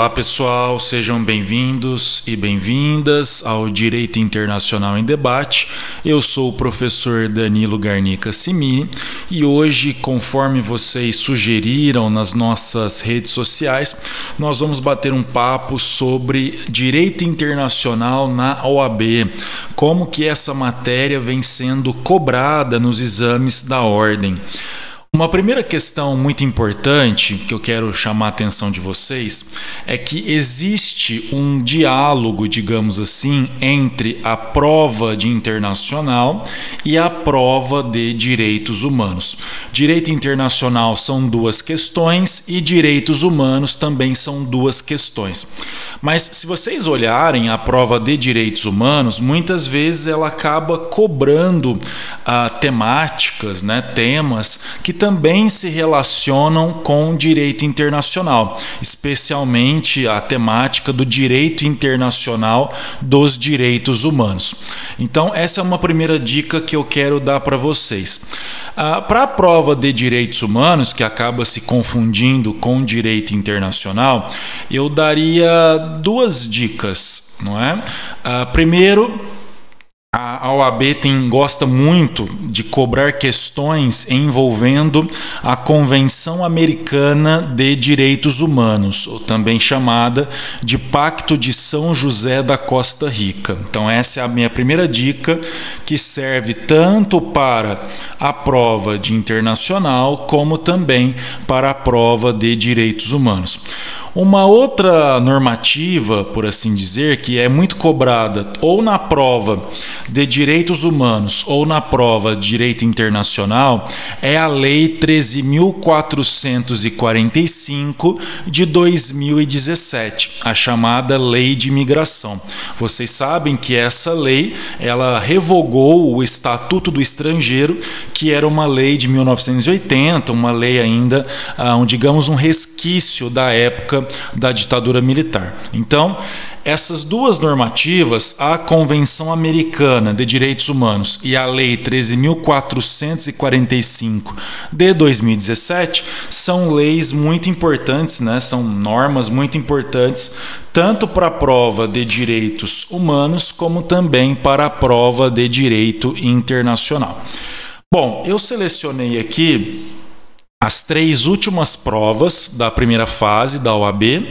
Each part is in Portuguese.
Olá pessoal, sejam bem-vindos e bem-vindas ao Direito Internacional em Debate. Eu sou o professor Danilo Garnica Simi e hoje, conforme vocês sugeriram nas nossas redes sociais, nós vamos bater um papo sobre direito internacional na OAB, como que essa matéria vem sendo cobrada nos exames da ordem. Uma primeira questão muito importante que eu quero chamar a atenção de vocês é que existe um diálogo, digamos assim, entre a prova de internacional e a prova de direitos humanos. Direito internacional são duas questões e direitos humanos também são duas questões. Mas se vocês olharem a prova de direitos humanos, muitas vezes ela acaba cobrando ah, temáticas, né, temas que também se relacionam com direito internacional, especialmente a temática do direito internacional dos direitos humanos. Então, essa é uma primeira dica que eu quero dar para vocês. Ah, para a prova de direitos humanos, que acaba se confundindo com direito internacional, eu daria duas dicas, não é? Ah, primeiro, a OAB tem, gosta muito de cobrar questões envolvendo a Convenção Americana de Direitos Humanos, ou também chamada de Pacto de São José da Costa Rica. Então, essa é a minha primeira dica, que serve tanto para a prova de internacional, como também para a prova de direitos humanos. Uma outra normativa, por assim dizer, que é muito cobrada ou na prova de direitos humanos ou na prova de direito internacional é a Lei 13.445 de 2017, a chamada Lei de Imigração. Vocês sabem que essa lei ela revogou o Estatuto do Estrangeiro, que era uma lei de 1980, uma lei ainda, ah, digamos, um resquício da época da ditadura militar. Então, essas duas normativas, a Convenção Americana de Direitos Humanos e a Lei 13.445 de 2017, são leis muito importantes, né? são normas muito importantes, tanto para a prova de direitos humanos, como também para a prova de direito internacional. Bom, eu selecionei aqui as três últimas provas da primeira fase da OAB,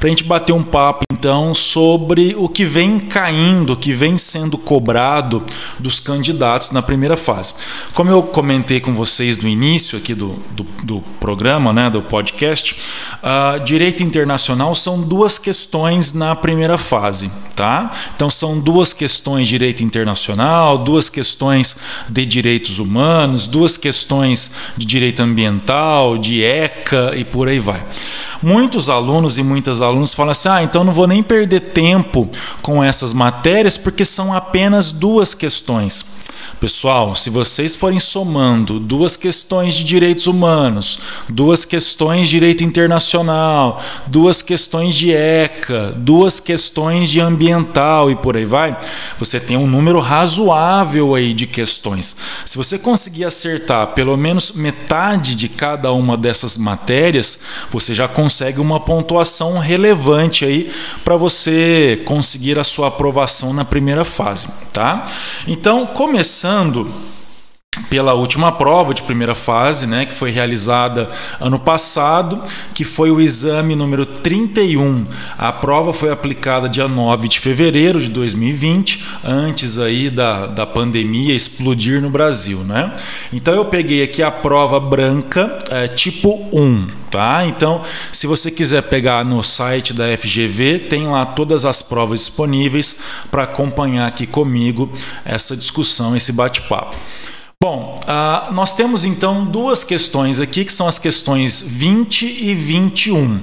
para a gente bater um papo então sobre o que vem caindo, o que vem sendo cobrado dos candidatos na primeira fase. Como eu comentei com vocês no início aqui do, do, do programa, né, do podcast, uh, direito internacional são duas questões na primeira fase, tá? Então são duas questões de direito internacional, duas questões de direitos humanos, duas questões de direito ambiental ambiental, de ECA e por aí vai. Muitos alunos e muitas alunas falam assim: ah, então não vou nem perder tempo com essas matérias porque são apenas duas questões. Pessoal, se vocês forem somando duas questões de direitos humanos, duas questões de direito internacional, duas questões de ECA, duas questões de ambiental e por aí vai, você tem um número razoável aí de questões. Se você conseguir acertar pelo menos metade de cada uma dessas matérias, você já consegue uma pontuação relevante aí para você conseguir a sua aprovação na primeira fase, tá? Então, começando pela última prova de primeira fase, né, que foi realizada ano passado, que foi o exame número 31. A prova foi aplicada dia 9 de fevereiro de 2020, antes aí da, da pandemia explodir no Brasil, né? Então eu peguei aqui a prova branca, é, tipo 1, tá? Então, se você quiser pegar no site da FGV, tem lá todas as provas disponíveis para acompanhar aqui comigo essa discussão, esse bate-papo. Bom, uh, nós temos então duas questões aqui, que são as questões 20 e 21.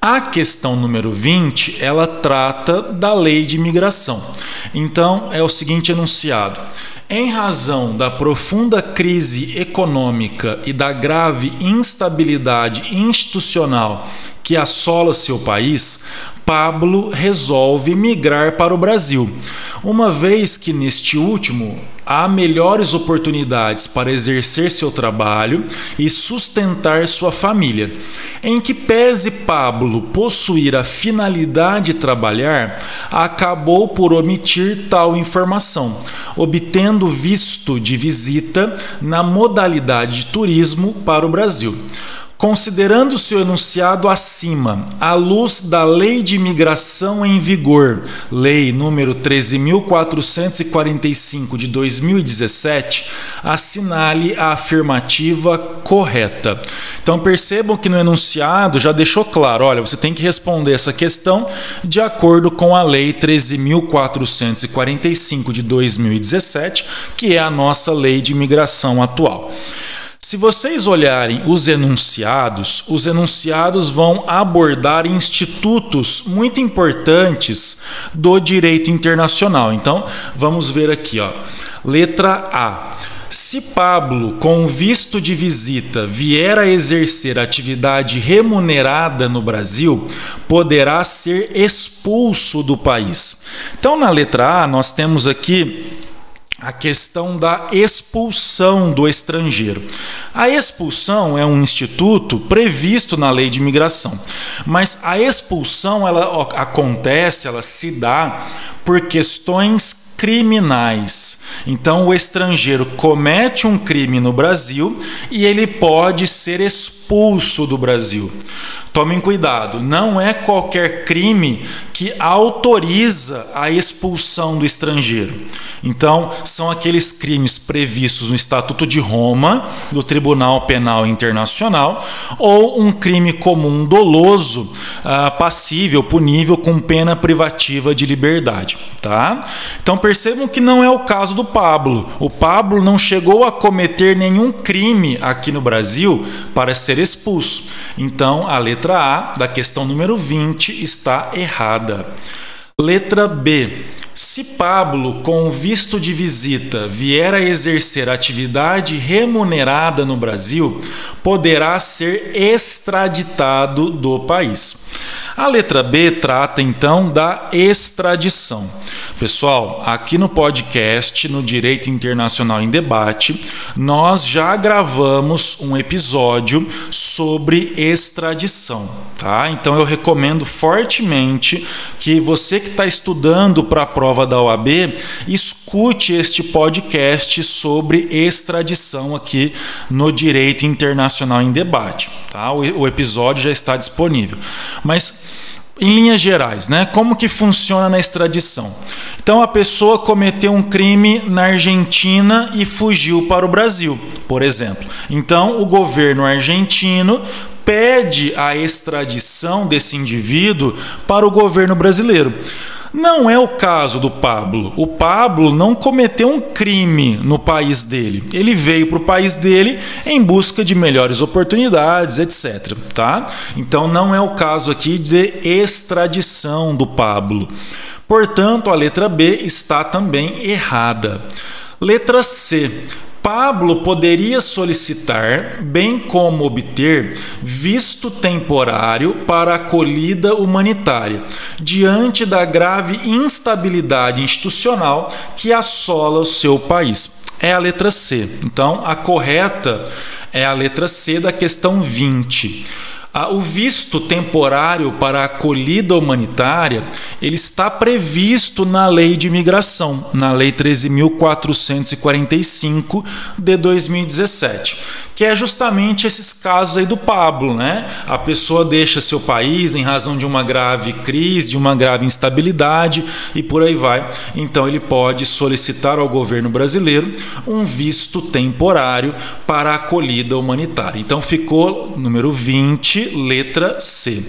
A questão número 20, ela trata da lei de imigração. Então, é o seguinte enunciado. Em razão da profunda crise econômica e da grave instabilidade institucional que assola seu país, Pablo resolve migrar para o Brasil, uma vez que neste último há melhores oportunidades para exercer seu trabalho e sustentar sua família. Em que pese Pablo possuir a finalidade de trabalhar, acabou por omitir tal informação, obtendo visto de visita na modalidade de turismo para o Brasil. Considerando-se o enunciado acima, à luz da Lei de Imigração em vigor, Lei número 13.445 de 2017, assinale a afirmativa correta. Então percebam que no enunciado já deixou claro: olha, você tem que responder essa questão de acordo com a Lei 13.445 de 2017, que é a nossa lei de imigração atual. Se vocês olharem os enunciados, os enunciados vão abordar institutos muito importantes do direito internacional. Então, vamos ver aqui, ó. Letra A. Se Pablo, com visto de visita, vier a exercer atividade remunerada no Brasil, poderá ser expulso do país. Então, na letra A, nós temos aqui a questão da expulsão do estrangeiro. A expulsão é um instituto previsto na lei de imigração, mas a expulsão ela acontece, ela se dá por questões criminais. Então, o estrangeiro comete um crime no Brasil e ele pode ser expulso do Brasil. Tomem cuidado, não é qualquer crime que autoriza a expulsão do estrangeiro. Então, são aqueles crimes previstos no Estatuto de Roma, do Tribunal Penal Internacional, ou um crime comum doloso, ah, passível, punível com pena privativa de liberdade. Tá? Então, percebam que não é o caso do Pablo. O Pablo não chegou a cometer nenhum crime aqui no Brasil para ser expulso. Então, a letra A da questão número 20 está errada. Letra B. Se Pablo, com visto de visita, vier a exercer atividade remunerada no Brasil, poderá ser extraditado do país. A letra B trata então da extradição. Pessoal, aqui no podcast, no Direito Internacional em Debate, nós já gravamos um episódio sobre extradição, tá? Então eu recomendo fortemente que você que está estudando para a prova da OAB escute este podcast sobre extradição aqui no Direito Internacional em Debate, tá? O, o episódio já está disponível. Mas em linhas gerais, né? Como que funciona na extradição? Então a pessoa cometeu um crime na Argentina e fugiu para o Brasil, por exemplo. Então o governo argentino pede a extradição desse indivíduo para o governo brasileiro. Não é o caso do Pablo. O Pablo não cometeu um crime no país dele. Ele veio para o país dele em busca de melhores oportunidades, etc. Tá? Então não é o caso aqui de extradição do Pablo. Portanto, a letra B está também errada. Letra C. Pablo poderia solicitar, bem como obter, visto temporário para acolhida humanitária, diante da grave instabilidade institucional que assola o seu país. É a letra C. Então, a correta é a letra C da questão 20. Ah, o visto temporário para acolhida humanitária ele está previsto na lei de imigração, na lei 13.445 de 2017, que é justamente esses casos aí do Pablo, né? A pessoa deixa seu país em razão de uma grave crise, de uma grave instabilidade e por aí vai. Então ele pode solicitar ao governo brasileiro um visto temporário para acolhida humanitária. Então ficou número 20, letra C.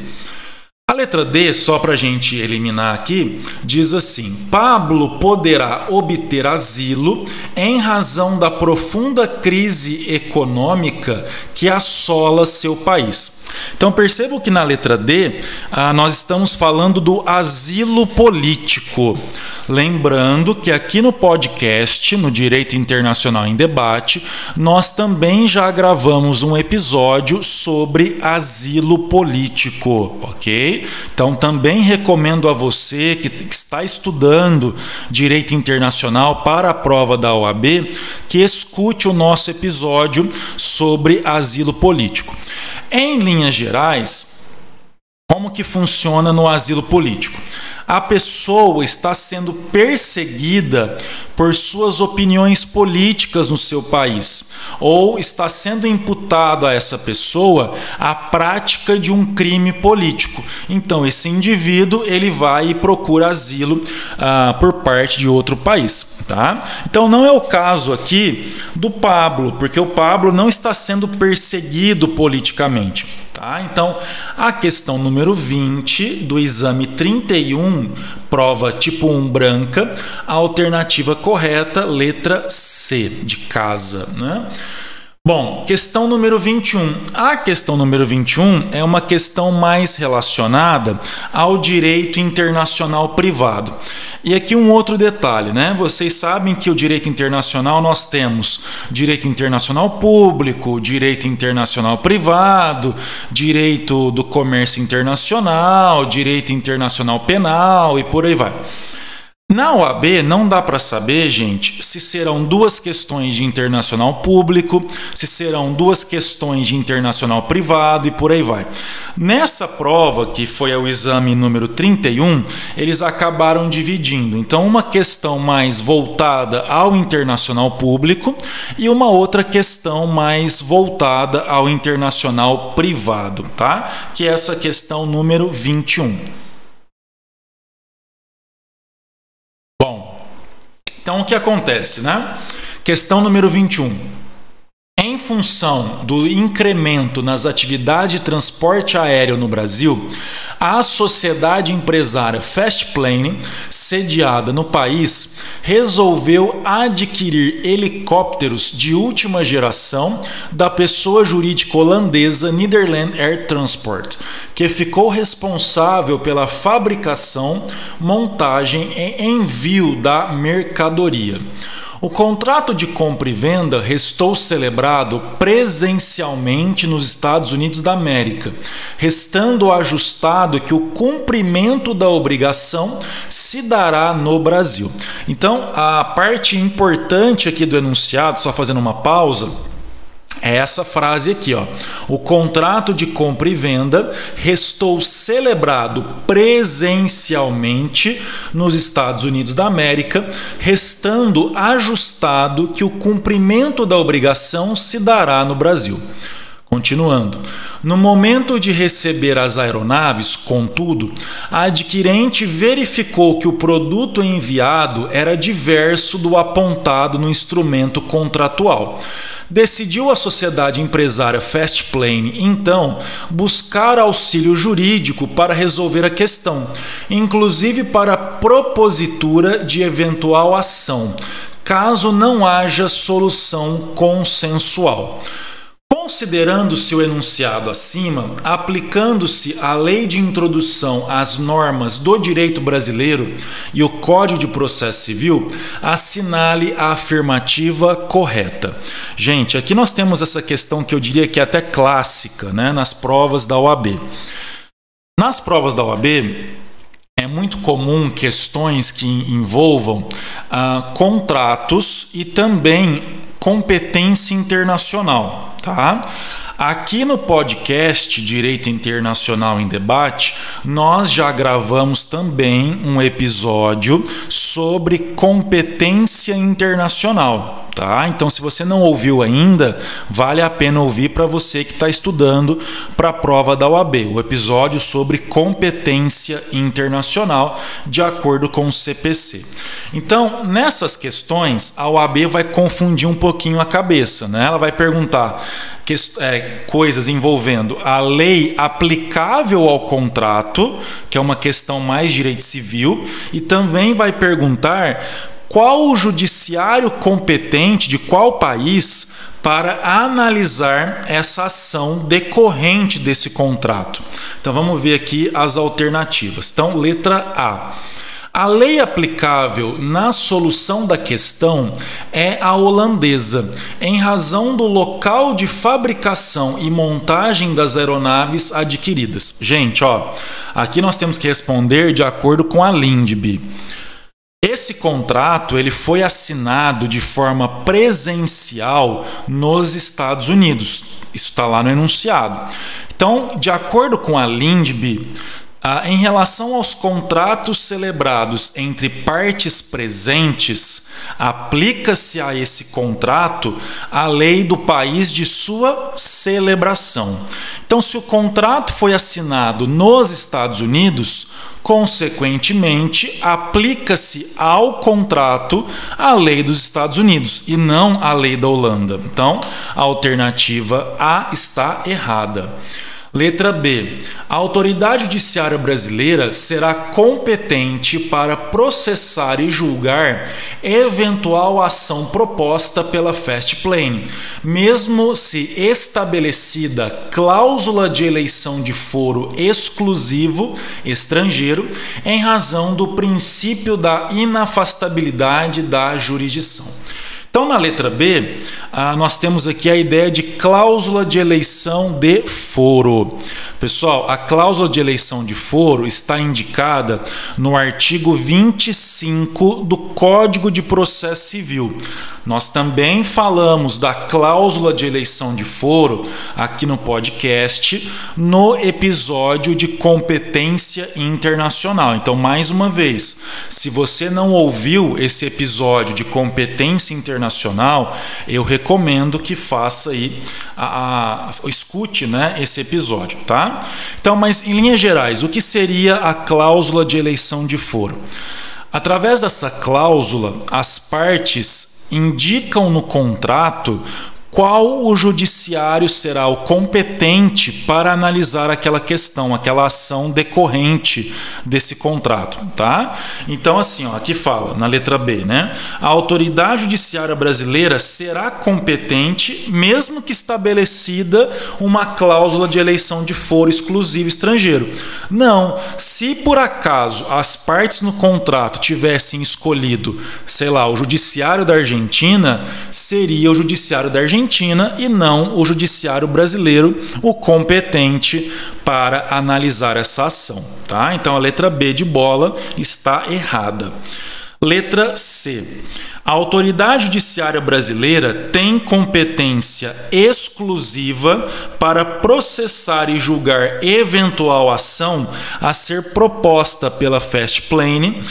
A letra D, só para a gente eliminar aqui, diz assim: Pablo poderá obter asilo em razão da profunda crise econômica que assola seu país. Então percebo que na letra D ah, nós estamos falando do asilo político. Lembrando que aqui no podcast, no Direito Internacional em Debate, nós também já gravamos um episódio sobre asilo político, ok? Então também recomendo a você que está estudando Direito Internacional para a prova da OAB que escute o nosso episódio sobre asilo político. Em linhas gerais, como que funciona no asilo político? A pessoa está sendo perseguida por suas opiniões políticas no seu país, ou está sendo imputado a essa pessoa a prática de um crime político. Então, esse indivíduo ele vai e procura asilo ah, por parte de outro país. Tá? Então, não é o caso aqui do Pablo, porque o Pablo não está sendo perseguido politicamente. Tá? Então, a questão número 20 do exame 31, prova tipo 1 branca, a alternativa correta, letra C, de casa. Né? Bom, questão número 21. A questão número 21 é uma questão mais relacionada ao direito internacional privado. E aqui um outro detalhe, né? Vocês sabem que o direito internacional nós temos direito internacional público, direito internacional privado, direito do comércio internacional, direito internacional penal e por aí vai. Na OAB não dá para saber, gente, se serão duas questões de internacional público, se serão duas questões de internacional privado e por aí vai. Nessa prova, que foi o exame número 31, eles acabaram dividindo. Então, uma questão mais voltada ao internacional público e uma outra questão mais voltada ao internacional privado, tá? Que é essa questão número 21. Então, o que acontece, né? Questão número 21. Em função do incremento nas atividades de transporte aéreo no Brasil, a sociedade empresária Fastplane, sediada no país, resolveu adquirir helicópteros de última geração da pessoa jurídica holandesa Netherland Air Transport, que ficou responsável pela fabricação, montagem e envio da mercadoria. O contrato de compra e venda restou celebrado presencialmente nos Estados Unidos da América, restando ajustado que o cumprimento da obrigação se dará no Brasil. Então, a parte importante aqui do enunciado, só fazendo uma pausa, é essa frase aqui, ó. O contrato de compra e venda restou celebrado presencialmente nos Estados Unidos da América, restando ajustado que o cumprimento da obrigação se dará no Brasil. Continuando. No momento de receber as aeronaves, contudo, a adquirente verificou que o produto enviado era diverso do apontado no instrumento contratual. Decidiu a sociedade empresária Fastplane, então, buscar auxílio jurídico para resolver a questão, inclusive para propositura de eventual ação, caso não haja solução consensual. Considerando-se o enunciado acima, aplicando-se a lei de introdução às normas do direito brasileiro e o Código de Processo Civil, assinale a afirmativa correta. Gente, aqui nós temos essa questão que eu diria que é até clássica né, nas provas da OAB. Nas provas da OAB, é muito comum questões que envolvam ah, contratos e também competência internacional tá? Aqui no podcast Direito Internacional em Debate, nós já gravamos também um episódio sobre competência internacional. Tá? Então, se você não ouviu ainda, vale a pena ouvir para você que está estudando para a prova da UAB, o episódio sobre competência internacional, de acordo com o CPC. Então, nessas questões, a UAB vai confundir um pouquinho a cabeça. Né? Ela vai perguntar que, é, coisas envolvendo a lei aplicável ao contrato, que é uma questão mais direito civil, e também vai perguntar qual o judiciário competente de qual país para analisar essa ação decorrente desse contrato. Então vamos ver aqui as alternativas. Então, letra A. A lei aplicável na solução da questão é a holandesa, em razão do local de fabricação e montagem das aeronaves adquiridas. Gente, ó, aqui nós temos que responder de acordo com a Lindby. Esse contrato ele foi assinado de forma presencial nos Estados Unidos. Isso está lá no enunciado. Então, de acordo com a Lindby, ah, em relação aos contratos celebrados entre partes presentes, aplica-se a esse contrato a lei do país de sua celebração. Então, se o contrato foi assinado nos Estados Unidos, consequentemente, aplica-se ao contrato a lei dos Estados Unidos e não a lei da Holanda. Então, a alternativa A está errada. Letra B. A autoridade judiciária brasileira será competente para processar e julgar eventual ação proposta pela Fast Plane, mesmo se estabelecida cláusula de eleição de foro exclusivo estrangeiro em razão do princípio da inafastabilidade da jurisdição. Então, na letra B, ah, nós temos aqui a ideia de cláusula de eleição de foro. Pessoal, a cláusula de eleição de foro está indicada no artigo 25 do Código de Processo Civil. Nós também falamos da cláusula de eleição de foro aqui no podcast, no episódio de competência internacional. Então, mais uma vez, se você não ouviu esse episódio de competência internacional, eu recomendo que faça aí a, a, escute, né, esse episódio, tá? Então, mas em linhas gerais, o que seria a cláusula de eleição de foro? Através dessa cláusula, as partes indicam no contrato qual o judiciário será o competente para analisar aquela questão, aquela ação decorrente desse contrato, tá? Então assim, ó, aqui fala na letra B, né? A autoridade judiciária brasileira será competente mesmo que estabelecida uma cláusula de eleição de foro exclusivo estrangeiro. Não, se por acaso as partes no contrato tivessem escolhido, sei lá, o judiciário da Argentina, seria o judiciário da Argentina Argentina e não o judiciário brasileiro, o competente para analisar essa ação. Tá? Então a letra B de bola está errada. Letra C. A autoridade judiciária brasileira tem competência exclusiva para processar e julgar eventual ação a ser proposta pela Fast Plane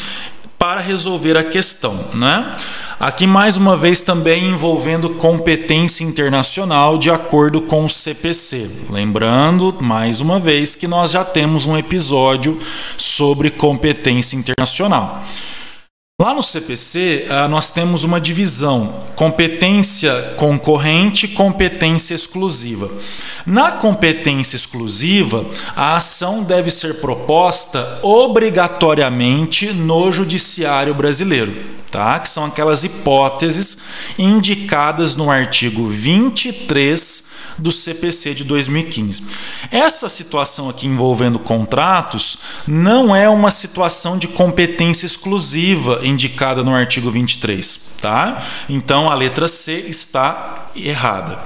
para resolver a questão, né? Aqui mais uma vez também envolvendo competência internacional de acordo com o CPC. Lembrando mais uma vez que nós já temos um episódio sobre competência internacional. Lá no CPC, ah, nós temos uma divisão: competência concorrente, competência exclusiva. Na competência exclusiva, a ação deve ser proposta obrigatoriamente no judiciário brasileiro, tá? Que são aquelas hipóteses indicadas no artigo 23 do CPC de 2015. Essa situação aqui envolvendo contratos não é uma situação de competência exclusiva indicada no artigo 23, tá? Então a letra C está errada.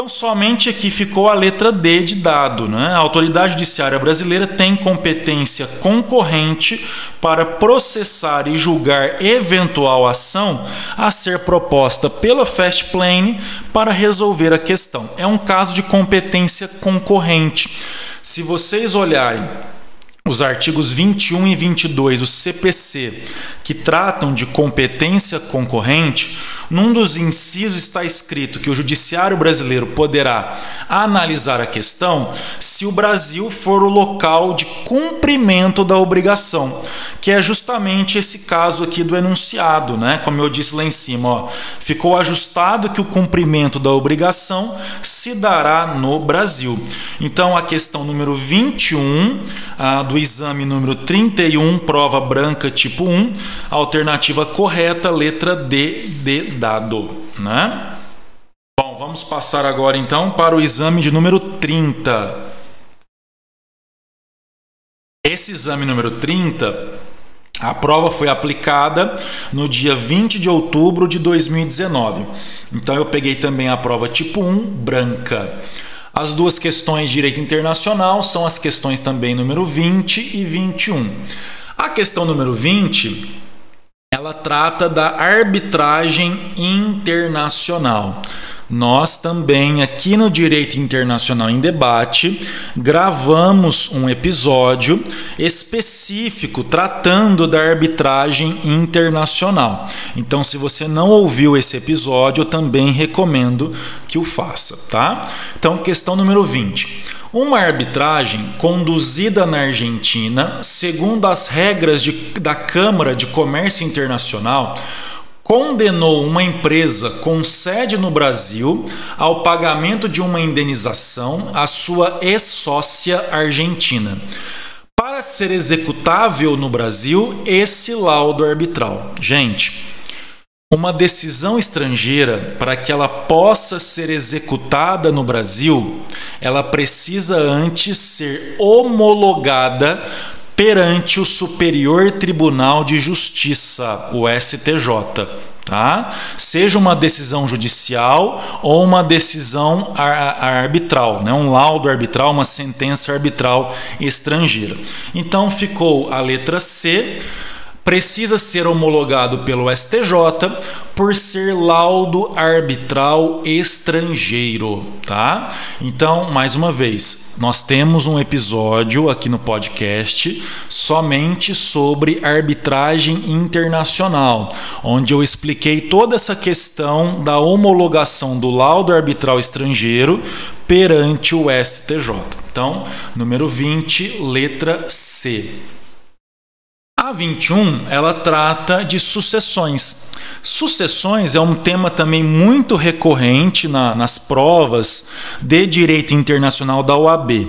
Então, somente aqui ficou a letra D de dado. Né? A autoridade judiciária brasileira tem competência concorrente para processar e julgar eventual ação a ser proposta pela Fast Plane para resolver a questão. É um caso de competência concorrente. Se vocês olharem os artigos 21 e 22 do CPC, que tratam de competência concorrente, num dos incisos está escrito que o judiciário brasileiro poderá analisar a questão se o Brasil for o local de cumprimento da obrigação, que é justamente esse caso aqui do enunciado, né? Como eu disse lá em cima, ó, ficou ajustado que o cumprimento da obrigação se dará no Brasil. Então a questão número 21 ah, do exame número 31, prova branca tipo 1, alternativa correta, letra D de dado, né? Bom, vamos passar agora então para o exame de número 30. Esse exame número 30, a prova foi aplicada no dia 20 de outubro de 2019. Então eu peguei também a prova tipo 1, branca. As duas questões de direito internacional são as questões também número 20 e 21. A questão número 20, ela trata da arbitragem internacional nós também, aqui no Direito Internacional em Debate, gravamos um episódio específico tratando da arbitragem internacional. Então, se você não ouviu esse episódio, eu também recomendo que o faça, tá? Então, questão número 20. Uma arbitragem conduzida na Argentina, segundo as regras de, da Câmara de Comércio Internacional, condenou uma empresa com sede no Brasil ao pagamento de uma indenização à sua ex-sócia argentina. Para ser executável no Brasil esse laudo arbitral. Gente, uma decisão estrangeira, para que ela possa ser executada no Brasil, ela precisa antes ser homologada perante o Superior Tribunal de Justiça, o STJ. Tá? Seja uma decisão judicial ou uma decisão arbitral, né? um laudo arbitral, uma sentença arbitral estrangeira. Então ficou a letra C precisa ser homologado pelo STJ por ser laudo arbitral estrangeiro, tá? Então, mais uma vez, nós temos um episódio aqui no podcast somente sobre arbitragem internacional, onde eu expliquei toda essa questão da homologação do laudo arbitral estrangeiro perante o STJ. Então, número 20, letra C. A 21 ela trata de sucessões. Sucessões é um tema também muito recorrente na, nas provas de direito internacional da OAB.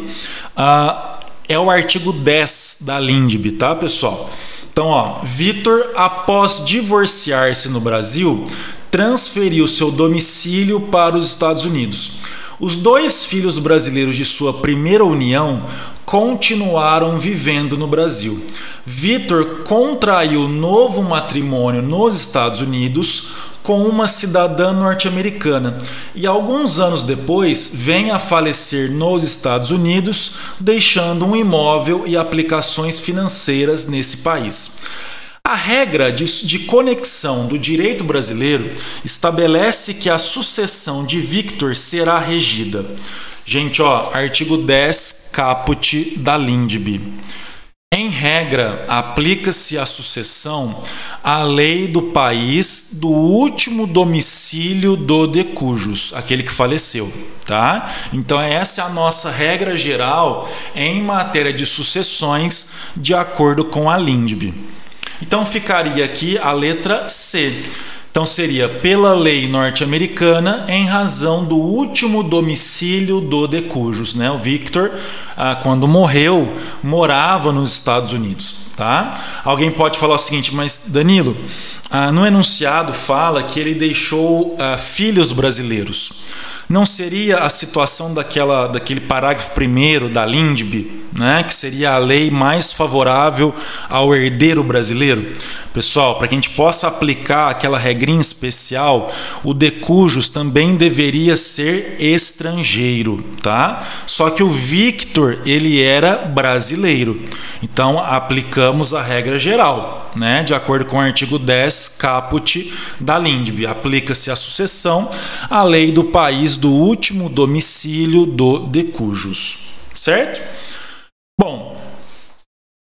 Ah, é o artigo 10 da LINDB, tá, pessoal? Então, ó, Vitor, após divorciar-se no Brasil, transferiu seu domicílio para os Estados Unidos. Os dois filhos brasileiros de sua primeira união continuaram vivendo no Brasil. Vitor contraiu novo matrimônio nos Estados Unidos com uma cidadã norte-americana e alguns anos depois vem a falecer nos Estados Unidos, deixando um imóvel e aplicações financeiras nesse país. A regra de, de, conexão do direito brasileiro estabelece que a sucessão de Victor será regida. Gente, ó, artigo 10 caput da Lindbe. Em regra, aplica-se à sucessão a lei do país do último domicílio do decujus, aquele que faleceu, tá? Então essa é a nossa regra geral em matéria de sucessões, de acordo com a Lindbe. Então ficaria aqui a letra C. Então seria pela lei norte-americana em razão do último domicílio do decujus, né? O Victor, ah, quando morreu, morava nos Estados Unidos, tá? Alguém pode falar o seguinte, mas Danilo, ah, no enunciado fala que ele deixou ah, filhos brasileiros. Não seria a situação daquela, daquele parágrafo primeiro da Lindbe, né? Que seria a lei mais favorável ao herdeiro brasileiro? Pessoal, para que a gente possa aplicar aquela regrinha especial, o decujus também deveria ser estrangeiro, tá? Só que o Victor, ele era brasileiro. Então, aplicamos a regra geral, né? De acordo com o artigo 10 caput da LINDB, aplica-se a sucessão à lei do país do último domicílio do decujus, certo? Bom,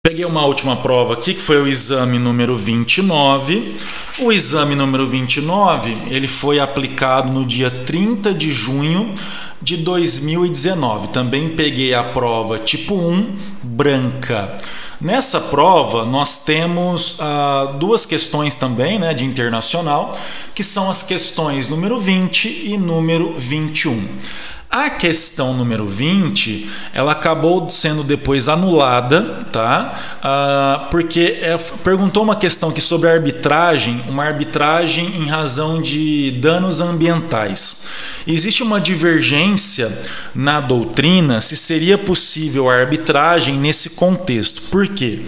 Peguei uma última prova aqui, que foi o exame número 29. O exame número 29, ele foi aplicado no dia 30 de junho de 2019. Também peguei a prova tipo 1, branca. Nessa prova, nós temos ah, duas questões também né, de internacional, que são as questões número 20 e número 21. A questão número 20, ela acabou sendo depois anulada, tá? Ah, porque é, perguntou uma questão aqui sobre arbitragem, uma arbitragem em razão de danos ambientais. Existe uma divergência na doutrina se seria possível a arbitragem nesse contexto. Por quê?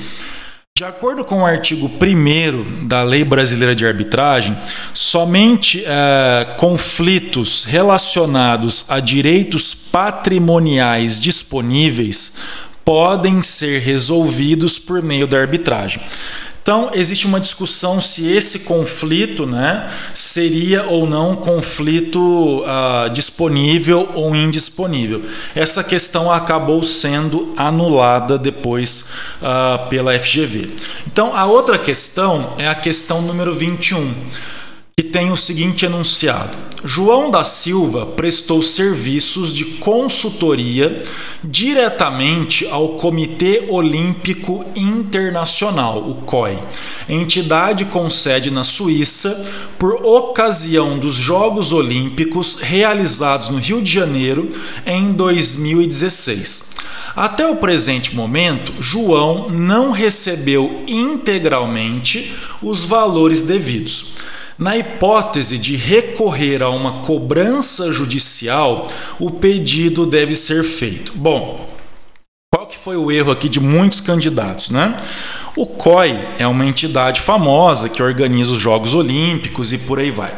De acordo com o artigo 1 da Lei Brasileira de Arbitragem, somente é, conflitos relacionados a direitos patrimoniais disponíveis podem ser resolvidos por meio da arbitragem. Então, existe uma discussão se esse conflito né, seria ou não conflito uh, disponível ou indisponível. Essa questão acabou sendo anulada depois uh, pela FGV. Então, a outra questão é a questão número 21 que tem o seguinte enunciado: João da Silva prestou serviços de consultoria diretamente ao Comitê Olímpico Internacional, o COI, entidade com sede na Suíça, por ocasião dos Jogos Olímpicos realizados no Rio de Janeiro em 2016. Até o presente momento, João não recebeu integralmente os valores devidos. Na hipótese de recorrer a uma cobrança judicial, o pedido deve ser feito. Bom, qual que foi o erro aqui de muitos candidatos, né? O COI é uma entidade famosa que organiza os Jogos Olímpicos e por aí vai.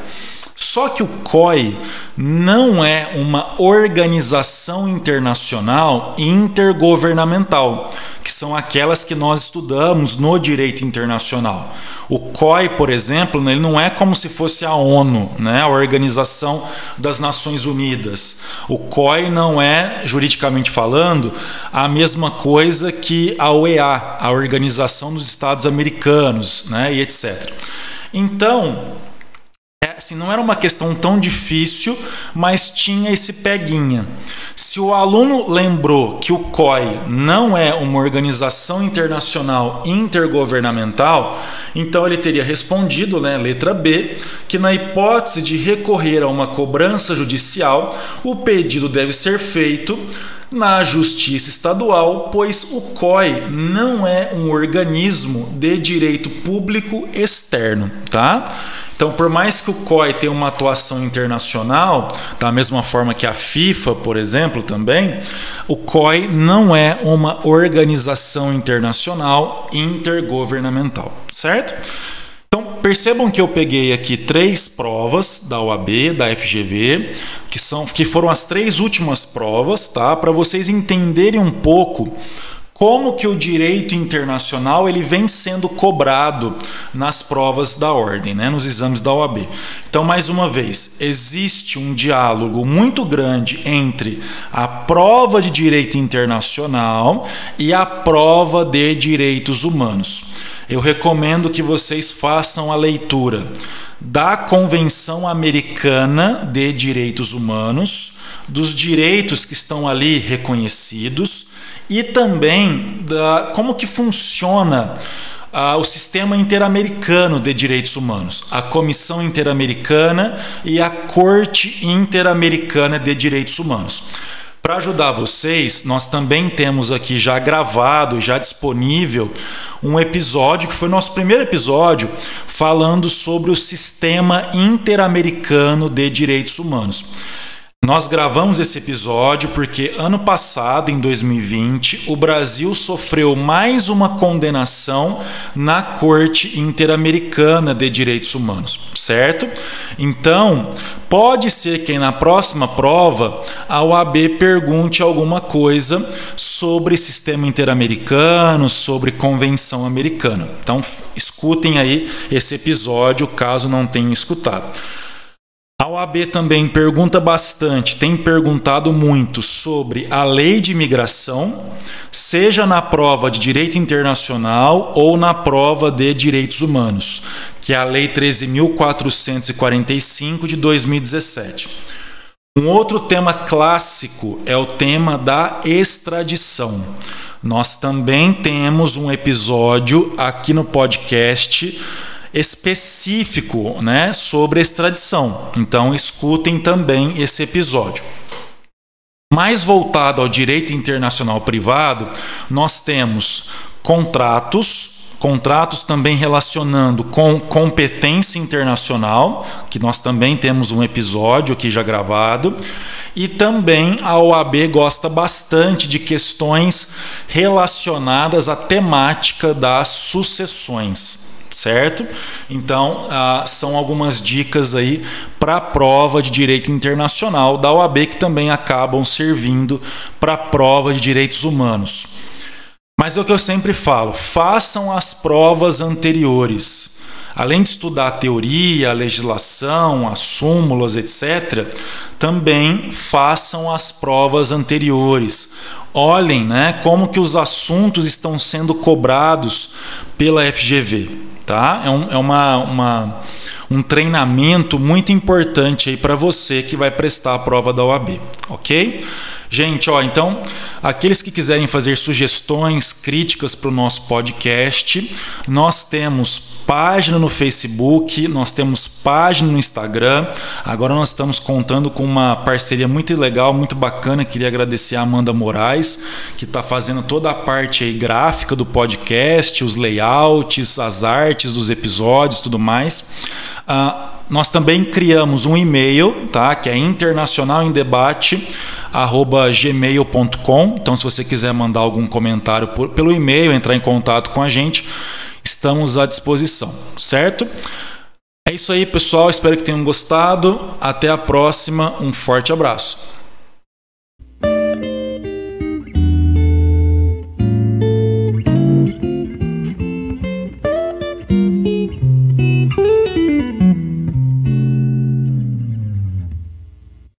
Só que o COI não é uma organização internacional intergovernamental, que são aquelas que nós estudamos no direito internacional. O COI, por exemplo, ele não é como se fosse a ONU, né, a Organização das Nações Unidas. O COI não é, juridicamente falando, a mesma coisa que a OEA, a Organização dos Estados Americanos, né, e etc. Então, assim, não era uma questão tão difícil, mas tinha esse peguinha. Se o aluno lembrou que o COI não é uma organização internacional intergovernamental, então ele teria respondido, né, letra B, que na hipótese de recorrer a uma cobrança judicial, o pedido deve ser feito na Justiça Estadual, pois o COI não é um organismo de direito público externo, tá? Então, por mais que o COI tenha uma atuação internacional, da mesma forma que a FIFA, por exemplo, também, o COI não é uma organização internacional intergovernamental, certo? Então, percebam que eu peguei aqui três provas da OAB, da FGV, que são que foram as três últimas provas, tá? Para vocês entenderem um pouco como que o direito internacional ele vem sendo cobrado nas provas da ordem, né, nos exames da OAB. Então, mais uma vez, existe um diálogo muito grande entre a prova de direito internacional e a prova de direitos humanos. Eu recomendo que vocês façam a leitura da Convenção Americana de Direitos Humanos, dos direitos que estão ali reconhecidos e também da como que funciona ah, o sistema interamericano de direitos humanos, a Comissão Interamericana e a Corte Interamericana de Direitos Humanos. Para ajudar vocês, nós também temos aqui já gravado, já disponível, um episódio que foi nosso primeiro episódio falando sobre o sistema interamericano de direitos humanos. Nós gravamos esse episódio porque ano passado, em 2020, o Brasil sofreu mais uma condenação na Corte Interamericana de Direitos Humanos, certo? Então, pode ser que na próxima prova a OAB pergunte alguma coisa sobre sistema interamericano, sobre convenção americana. Então, escutem aí esse episódio caso não tenham escutado. A OAB também pergunta bastante, tem perguntado muito sobre a lei de imigração, seja na prova de direito internacional ou na prova de direitos humanos, que é a Lei 13.445 de 2017. Um outro tema clássico é o tema da extradição. Nós também temos um episódio aqui no podcast específico né, sobre extradição. Então, escutem também esse episódio. Mais voltado ao direito internacional privado, nós temos contratos, contratos também relacionando com competência internacional, que nós também temos um episódio aqui já gravado, e também a OAB gosta bastante de questões relacionadas à temática das sucessões certo? Então, ah, são algumas dicas aí para a prova de direito internacional da OAB que também acabam servindo para a prova de direitos humanos. Mas é o que eu sempre falo: façam as provas anteriores. Além de estudar a teoria, a legislação, as súmulas, etc., também façam as provas anteriores. Olhem né, como que os assuntos estão sendo cobrados pela FGV. Tá? É, um, é uma, uma, um treinamento muito importante aí para você que vai prestar a prova da OAB, ok? Gente, ó, então, aqueles que quiserem fazer sugestões, críticas para o nosso podcast, nós temos página no Facebook, nós temos página no Instagram. Agora nós estamos contando com uma parceria muito legal, muito bacana. Queria agradecer a Amanda Moraes, que está fazendo toda a parte aí gráfica do podcast, os layouts, as artes dos episódios, tudo mais. Uh, nós também criamos um e-mail, tá? Que é internacionalendebate@gmail.com. Então, se você quiser mandar algum comentário por, pelo e-mail, entrar em contato com a gente, estamos à disposição, certo? É isso aí, pessoal. Espero que tenham gostado. Até a próxima. Um forte abraço.